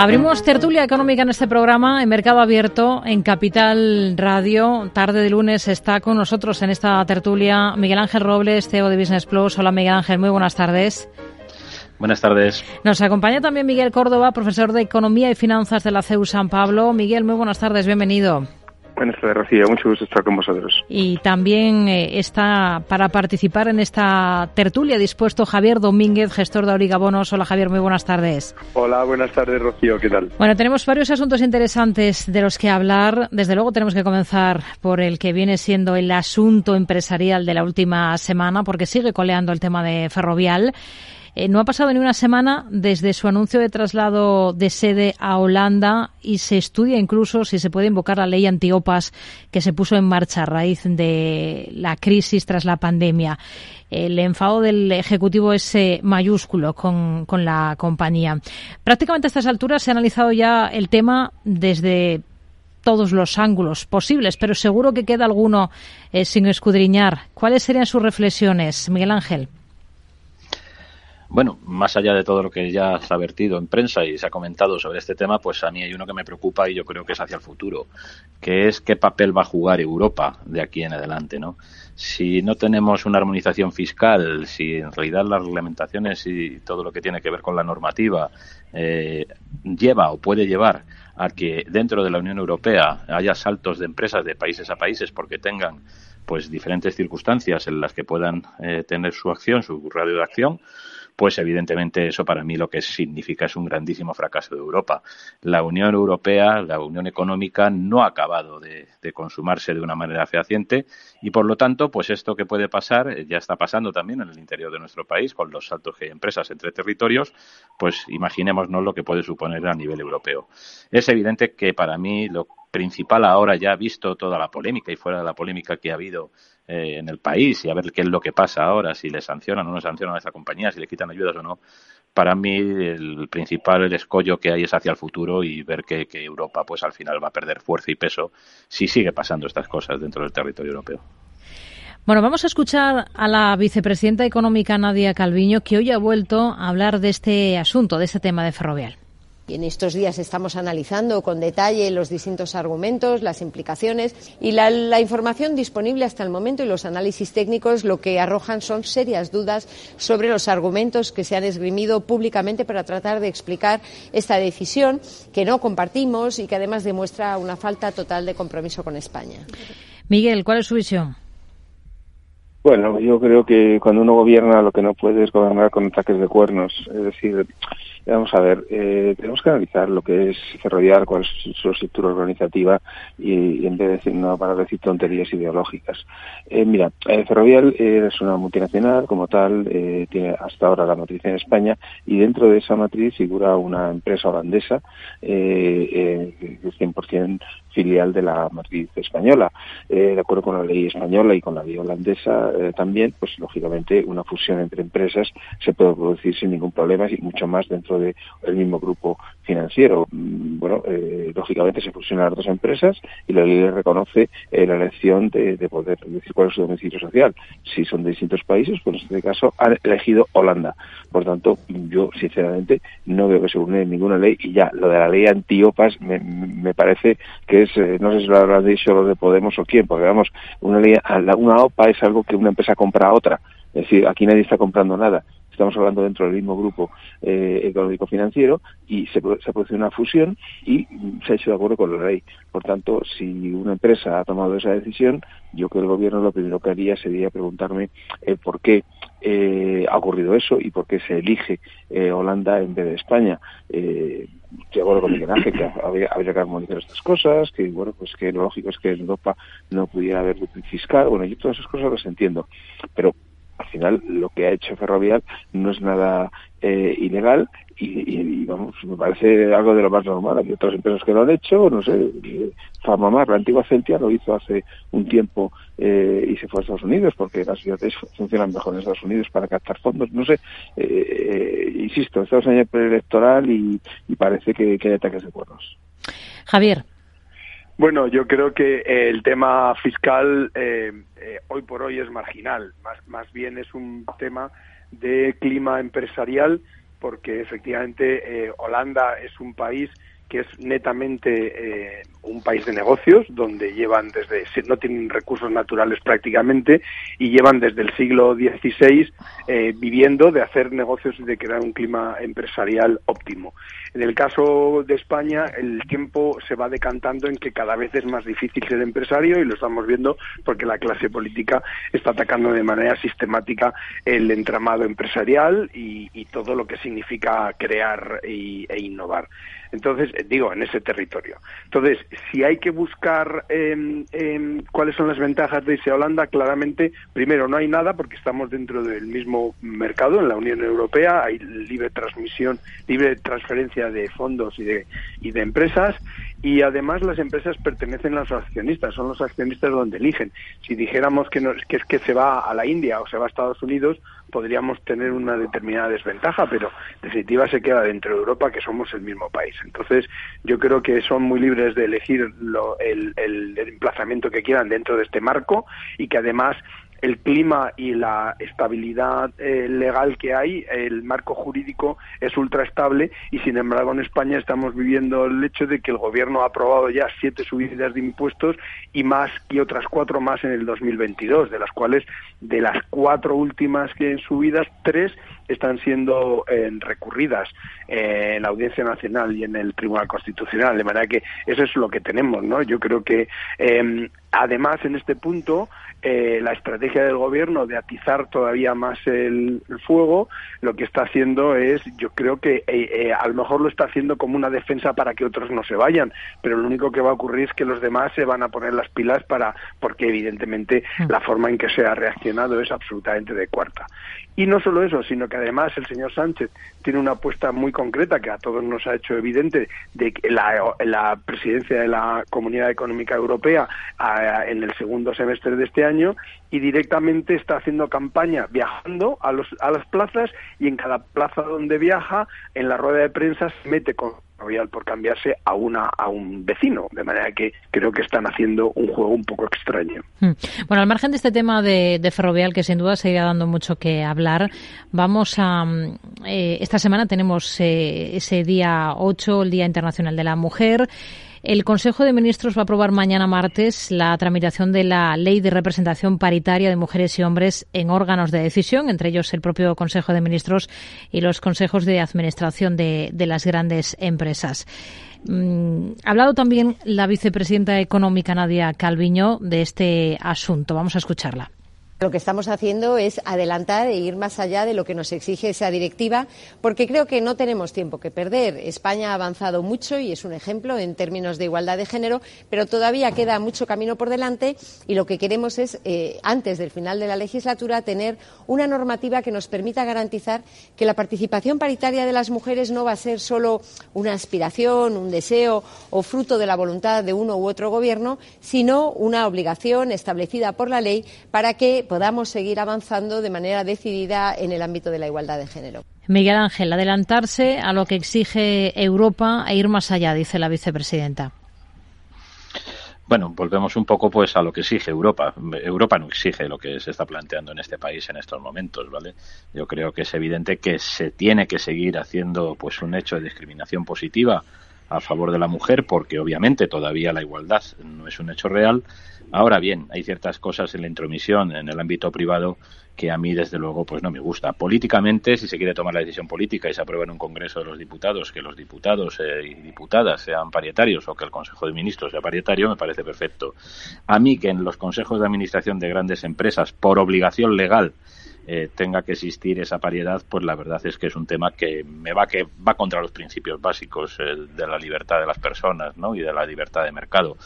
Abrimos tertulia económica en este programa, en Mercado Abierto, en Capital Radio. Tarde de lunes está con nosotros en esta tertulia Miguel Ángel Robles, CEO de Business Plus. Hola Miguel Ángel, muy buenas tardes. Buenas tardes. Nos acompaña también Miguel Córdoba, profesor de Economía y Finanzas de la CEU San Pablo. Miguel, muy buenas tardes, bienvenido. Buenas tardes, Rocío. Mucho gusto estar con vosotros. Y también eh, está para participar en esta tertulia dispuesto Javier Domínguez, gestor de Origabonos. Hola, Javier. Muy buenas tardes. Hola, buenas tardes, Rocío. ¿Qué tal? Bueno, tenemos varios asuntos interesantes de los que hablar. Desde luego tenemos que comenzar por el que viene siendo el asunto empresarial de la última semana, porque sigue coleando el tema de Ferrovial. Eh, no ha pasado ni una semana desde su anuncio de traslado de sede a Holanda y se estudia incluso si se puede invocar la ley antiopas que se puso en marcha a raíz de la crisis tras la pandemia. El enfado del Ejecutivo es eh, mayúsculo con, la compañía. Prácticamente a estas alturas se ha analizado ya el tema desde todos los ángulos posibles, pero seguro que queda alguno eh, sin escudriñar. ¿Cuáles serían sus reflexiones, Miguel Ángel? Bueno, más allá de todo lo que ya se ha vertido en prensa y se ha comentado sobre este tema, pues a mí hay uno que me preocupa y yo creo que es hacia el futuro, que es qué papel va a jugar Europa de aquí en adelante, ¿no? Si no tenemos una armonización fiscal, si en realidad las reglamentaciones y todo lo que tiene que ver con la normativa eh, lleva o puede llevar a que dentro de la Unión Europea haya saltos de empresas de países a países porque tengan pues diferentes circunstancias en las que puedan eh, tener su acción, su radio de acción, pues evidentemente eso para mí lo que significa es un grandísimo fracaso de Europa. La Unión Europea, la Unión Económica, no ha acabado de, consumarse de una manera fehaciente y por lo tanto, pues esto que puede pasar eh, ya está pasando también en el interior de nuestro país con los saltos que hay empresas entre territorios, pues imaginémonos lo que puede suponer a nivel europeo. Es evidente que para mí lo principal ahora, ya visto toda la polémica y fuera de la polémica que ha habido eh, en el país y a ver qué es lo que pasa ahora, si le sancionan o no sancionan a esa compañía, si le quitan ayudas o no, para mí el principal escollo que hay es hacia el futuro y ver que, que Europa pues al final va a perder fuerza y peso si sigue pasando estas cosas dentro del territorio europeo. Bueno, vamos a escuchar a la vicepresidenta económica Nadia Calviño, que hoy ha vuelto a hablar de este asunto, de este tema de Ferrovial. Y en estos días estamos analizando con detalle los distintos argumentos, las implicaciones y la, información disponible hasta el momento y los análisis técnicos lo que arrojan son serias dudas sobre los argumentos que se han esgrimido públicamente para tratar de explicar esta decisión que no compartimos y que además demuestra una falta total de compromiso con España. Miguel, ¿cuál es su visión? Bueno, yo creo que cuando uno gobierna lo que no puede es gobernar con ataques de cuernos. Es decir, Vamos a ver, eh, tenemos que analizar lo que es Ferrovial, cuál es su estructura organizativa y, en vez de decir, no para decir tonterías ideológicas. Eh, mira, eh, Ferrovial es una multinacional como tal, tiene hasta ahora la matriz en España y dentro de esa matriz figura una empresa holandesa eh, es 100% filial de la matriz española. de acuerdo con la ley española y con la ley holandesa también, pues lógicamente una fusión entre empresas se puede producir sin ningún problema y mucho más dentro del mismo grupo financiero. Mm, bueno, eh, lógicamente se fusionan las dos empresas y la ley reconoce eh, la elección de, poder decir cuál es su domicilio social. Si son de distintos países, pues en este caso han elegido Holanda. Por tanto, yo sinceramente no veo que se une ninguna ley y ya lo de la ley antiopas me, me parece que es, eh, no sé si lo habrán dicho los de Podemos o quién, porque vamos, una una OPA es algo que una empresa compra a otra. Es decir, aquí nadie está comprando nada estamos hablando dentro del mismo grupo eh, económico-financiero y se, se produce una fusión y se ha hecho de acuerdo con la ley. Por tanto, si una empresa ha tomado esa decisión, yo creo que el gobierno lo primero que haría sería preguntarme eh, por qué eh, ha ocurrido eso y por qué se elige Holanda en vez de España. estoy de acuerdo con Miguel Ángel que habría, que armonizar estas cosas, que bueno, pues que lo lógico es que en Europa no pudiera haber fiscal, bueno, yo todas esas cosas las entiendo, pero final lo que ha hecho Ferrovial no es nada eh, ilegal y, vamos, me parece algo de lo más normal. Hay otras empresas que lo han hecho, no sé, Farmamar, la antigua Celtia, lo hizo hace un tiempo eh, y se fue a Estados Unidos porque las ciudades funcionan mejor en Estados Unidos para captar fondos. No sé, eh, insisto, estamos en año preelectoral y, y parece que, que hay ataques de cuernos. Javier. Bueno, yo creo que el tema fiscal eh, eh, hoy por hoy es marginal, más, más bien es un tema de clima empresarial porque efectivamente eh, Holanda es un país que es netamente eh, un país de negocios, donde llevan desde, no tienen recursos naturales prácticamente, y llevan desde el siglo XVI eh, viviendo de hacer negocios y de crear un clima empresarial óptimo. En el caso de España, el tiempo se va decantando en que cada vez es más difícil ser empresario y lo estamos viendo porque la clase política está atacando de manera sistemática el entramado empresarial y, todo lo que significa crear e innovar. Entonces, digo, en ese territorio. Entonces, si hay que buscar eh, cuáles son las ventajas de irse Holanda, claramente, primero, no hay nada porque estamos dentro del mismo mercado en la Unión Europea, hay libre transmisión, libre transferencia de fondos y de, y de empresas, y además las empresas pertenecen a los accionistas, son los accionistas donde eligen. Si dijéramos que, que es que se va a la India o se va a Estados Unidos, podríamos tener una determinada desventaja, pero en definitiva se queda dentro de Europa, que somos el mismo país. Entonces, yo creo que son muy libres de elegir el, el emplazamiento que quieran dentro de este marco y que además el clima y la estabilidad eh, legal que hay, el marco jurídico es ultra estable y sin embargo en España estamos viviendo el hecho de que el gobierno ha aprobado ya siete subidas de impuestos y más y otras cuatro más en el 2022, de las cuales de las cuatro últimas que subidas, tres están siendo eh, recurridas eh, en la Audiencia Nacional y en el Tribunal Constitucional, de manera que eso es lo que tenemos, ¿no? Yo creo que además en este punto eh, la estrategia del gobierno de atizar todavía más el, fuego, lo que está haciendo es, yo creo que eh, eh, a lo mejor lo está haciendo como una defensa para que otros no se vayan, pero lo único que va a ocurrir es que los demás se van a poner las pilas para, porque evidentemente mm. la forma en que se ha reaccionado es absolutamente de cuarta. Y no solo eso, sino que además el señor Sánchez tiene una apuesta muy concreta que a todos nos ha hecho evidente de que la, presidencia de la Comunidad Económica Europea en el segundo semestre de este año y directamente está haciendo campaña viajando a, los, a las plazas y en cada plaza donde viaja, en la rueda de prensa se mete con por cambiarse a una a un vecino de manera que creo que están haciendo un juego un poco extraño hmm. bueno al margen de este tema de, ferrovial que sin duda seguirá dando mucho que hablar vamos a mm, eh, esta semana tenemos eh, ese día 8 el día internacional de la mujer el Consejo de Ministros va a aprobar mañana martes la tramitación de la Ley de Representación Paritaria de Mujeres y Hombres en órganos de decisión, entre ellos el propio Consejo de Ministros y los consejos de administración de, las grandes empresas. Mm, ha hablado también la vicepresidenta económica Nadia Calviño de este asunto. Vamos a escucharla. Lo que estamos haciendo es adelantar e ir más allá de lo que nos exige esa directiva, porque creo que no tenemos tiempo que perder. España ha avanzado mucho y es un ejemplo en términos de igualdad de género, pero todavía queda mucho camino por delante y lo que queremos es, eh, antes del final de la legislatura, tener una normativa que nos permita garantizar que la participación paritaria de las mujeres no va a ser solo una aspiración, un deseo o fruto de la voluntad de uno u otro gobierno, sino una obligación establecida por la ley para que podamos seguir avanzando de manera decidida en el ámbito de la igualdad de género. Miguel Ángel, adelantarse a lo que exige Europa e ir más allá, dice la vicepresidenta. Bueno, volvemos un poco pues a lo que exige Europa. Europa no exige lo que se está planteando en este país en estos momentos, ¿vale? Yo creo que es evidente que se tiene que seguir haciendo pues un hecho de discriminación positiva a favor de la mujer porque obviamente todavía la igualdad no es un hecho real Ahora bien, hay ciertas cosas en la intromisión en el ámbito privado que a mí desde luego pues no me gusta. Políticamente, si se quiere tomar la decisión política y se aprueba en un Congreso de los Diputados que los diputados eh, y diputadas sean parietarios o que el Consejo de Ministros sea parietario, me parece perfecto. A mí que en los consejos de administración de grandes empresas, por obligación legal, eh, tenga que existir esa paridad, pues la verdad es que es un tema que me va que va contra los principios básicos de la libertad de las personas, ¿no? Y de la libertad de mercado.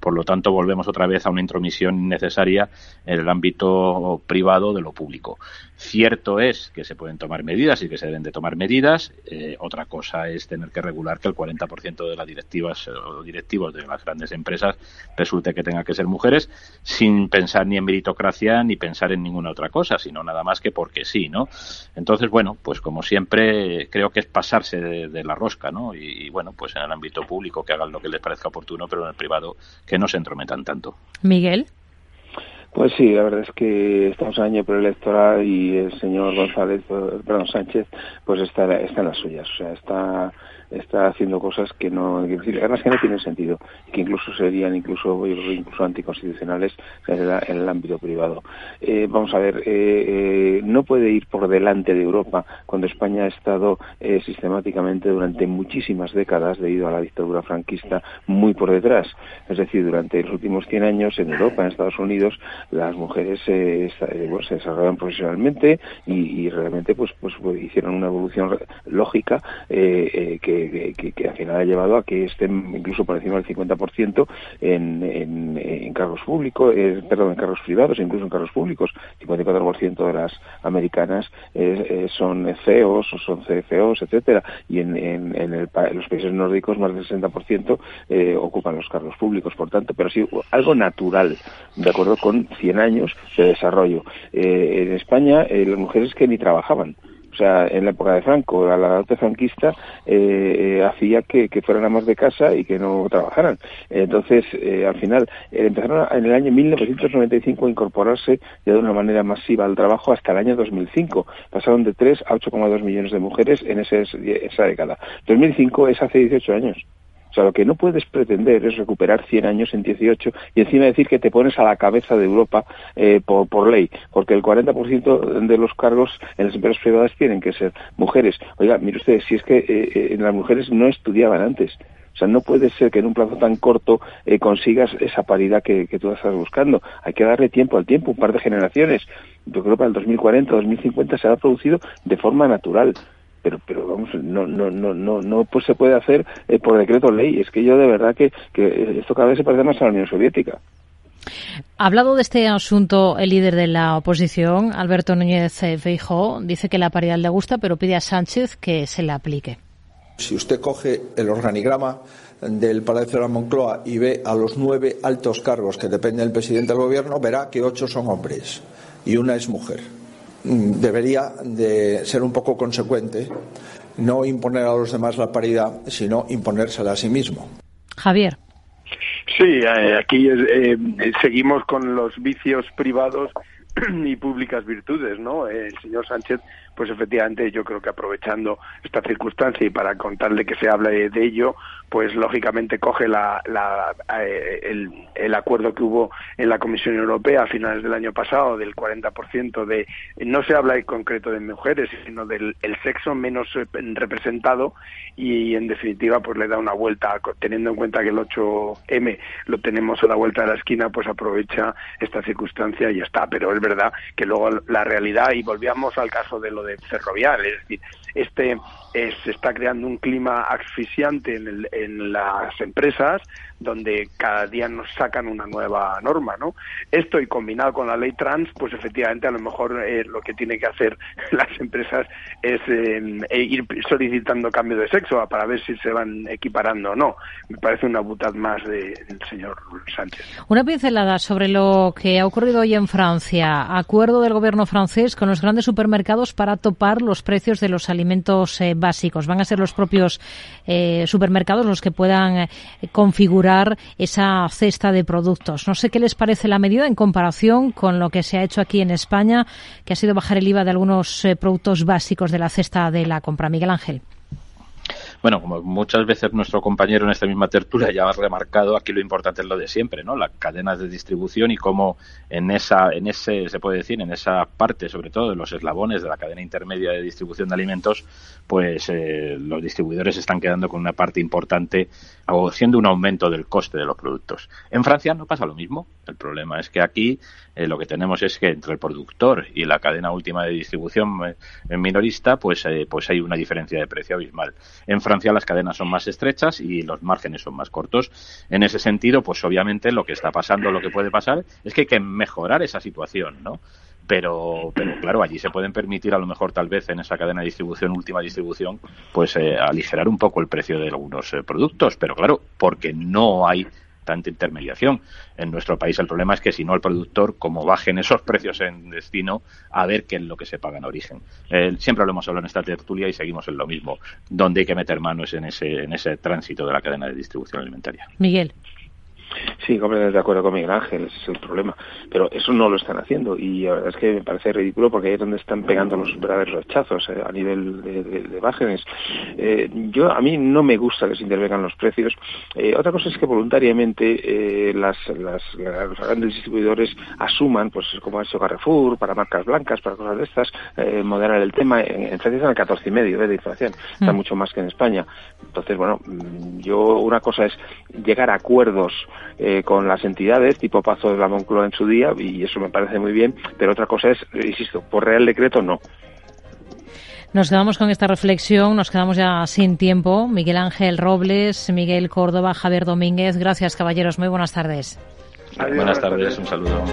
Por lo tanto, volvemos otra vez a una intromisión necesaria en el ámbito privado de lo público. Cierto es que se pueden tomar medidas y que se deben de tomar medidas. Eh, otra cosa es tener que regular que el 40% de las directivas o directivos de las grandes empresas resulte que tenga que ser mujeres sin pensar ni en meritocracia ni pensar en ninguna otra cosa, sino nada más que porque sí, ¿no? Entonces, bueno, pues como siempre creo que es pasarse de, la rosca, ¿no? Y, bueno, pues en el ámbito público que hagan lo que les parezca oportuno, pero en el privado que no se entrometan tanto. Miguel. Pues sí, la verdad es que estamos en año preelectoral y el señor González, perdón, Sánchez, pues está, está en las suyas, o sea, está está haciendo cosas que no, además que no tienen sentido, que incluso serían incluso, incluso anticonstitucionales en el, ámbito privado. Eh, vamos a ver, eh, eh, no puede ir por delante de Europa cuando España ha estado sistemáticamente durante muchísimas décadas, debido a la dictadura franquista, muy por detrás. Es decir, durante los últimos 100 años en Europa, en Estados Unidos, las mujeres se desarrollaron profesionalmente y, realmente pues, pues, hicieron una evolución lógica que que, al final ha llevado a que estén incluso por encima del 50% en, en, en cargos públicos, eh, perdón, en cargos privados, incluso en cargos públicos. 54% de las americanas eh, eh, son CEOs o son CFOs, etcétera, y en, en, los países nórdicos más del 60% ocupan los cargos públicos, por tanto, pero sí algo natural, de acuerdo con 100 años de desarrollo. en España, las mujeres que ni trabajaban, o sea, en la época de Franco, la edad franquista eh, eh, hacía que, fueran amas de casa y que no trabajaran. Entonces, eh, al final, empezaron en el año 1995 a incorporarse ya de una manera masiva al trabajo hasta el año 2005. Pasaron de 3 a 8,2 millones de mujeres en ese, esa década. 2005 es hace 18 años. O sea, lo que no puedes pretender es recuperar 100 años en 18 y encima decir que te pones a la cabeza de Europa eh, por, por ley, porque el 40% de los cargos en las empresas privadas tienen que ser mujeres. Oiga, mire usted, si es que eh, eh, las mujeres no estudiaban antes. O sea, no puede ser que en un plazo tan corto consigas esa paridad que, que, tú estás buscando. Hay que darle tiempo al tiempo, un par de generaciones. Yo creo que para el 2040, 2050 se ha producido de forma natural pero pero vamos no no no no no pues se puede hacer eh, por decreto ley es que yo de verdad que, que esto cada vez se parece más a la Unión Soviética ha hablado de este asunto el líder de la oposición, Alberto Núñez Feijóo, dice que la paridad le gusta, pero pide a Sánchez que se la aplique. Si usted coge el organigrama del Palacio de la Moncloa y ve a los nueve altos cargos que dependen del presidente del gobierno, verá que ocho son hombres y una es mujer. Debería de ser un poco consecuente, no imponer a los demás la paridad, sino imponérsela a sí mismo. Javier. Sí, eh, aquí eh, seguimos con los vicios privados y públicas virtudes, ¿no? El señor Sánchez pues efectivamente yo creo que aprovechando esta circunstancia y para contarle que se hable de ello, pues lógicamente coge la, eh, el, el, acuerdo que hubo en la Comisión Europea a finales del año pasado del 40% de, no se habla en concreto de mujeres, sino del el sexo menos representado y en definitiva pues le da una vuelta, teniendo en cuenta que el 8M lo tenemos a la vuelta de la esquina, pues aprovecha esta circunstancia y ya está. Pero es verdad que luego la realidad, y volvíamos al caso de lo de ferrovial, es decir, este se está creando un clima asfixiante en, en las empresas donde cada día nos sacan una nueva norma, ¿no? Esto y combinado con la ley trans, pues efectivamente a lo mejor eh, lo que tiene que hacer las empresas es em, e ir solicitando cambio de sexo para ver si se van equiparando o no. Me parece una butad más del señor Sánchez. Una pincelada sobre lo que ha ocurrido hoy en Francia. Acuerdo del gobierno francés con los grandes supermercados para topar los precios de los alimentos eh, básicos. Van a ser los propios eh, supermercados los que puedan configurar esa cesta de productos. No sé qué les parece la medida en comparación con lo que se ha hecho aquí en España, que ha sido bajar el IVA de algunos eh, productos básicos de la cesta de la compra. Miguel Ángel. Bueno, como muchas veces nuestro compañero en esta misma tertulia ya ha remarcado, aquí lo importante es lo de siempre, ¿no? Las cadenas de distribución y cómo en esa, en ese, se puede decir, en esa parte, sobre todo de los eslabones de la cadena intermedia de distribución de alimentos, pues eh, los distribuidores están quedando con una parte importante o haciendo un aumento del coste de los productos. En Francia no pasa lo mismo. El problema es que aquí eh, lo que tenemos es que entre el productor y la cadena última de distribución eh, minorista, pues, pues hay una diferencia de precio abismal. Las cadenas son más estrechas y los márgenes son más cortos. En ese sentido, pues obviamente lo que está pasando, lo que puede pasar, es que hay que mejorar esa situación, ¿no? pero, pero claro, allí se pueden permitir a lo mejor tal vez en esa cadena de distribución, última distribución, pues eh, aligerar un poco el precio de algunos eh, productos, pero claro, porque no hay tanta intermediación. En nuestro país el problema es que si no el productor, como bajen esos precios en destino, a ver qué es lo que se paga en origen. Eh, siempre lo hemos hablado en esta tertulia y seguimos en lo mismo. Donde hay que meter manos en ese, en ese tránsito de la cadena de distribución alimentaria. Miguel. Sí, completamente de acuerdo con Miguel Ángel, ese es el problema. Pero eso no lo están haciendo y la verdad es que me parece ridículo porque ahí es donde están pegando los verdaderos rechazos eh, a nivel de, de, márgenes. Eh, yo A mí no me gusta que se intervengan los precios. Eh, otra cosa es que voluntariamente las, las, los grandes distribuidores asuman, pues como ha hecho Carrefour, para marcas blancas, para cosas de estas, moderar el tema. En, Francia están al 14,5 y medio de inflación, está mm. mucho más que en España. Entonces, bueno, mm, yo una cosa es llegar a acuerdos eh, con las entidades, tipo Pazo de la Moncloa en su día, y eso me parece muy bien, pero otra cosa es, insisto, por Real Decreto no. Nos quedamos con esta reflexión, nos quedamos ya sin tiempo. Miguel Ángel Robles, Miguel Córdoba, Javier Domínguez, gracias caballeros, muy buenas tardes. Buenas tardes, un saludo.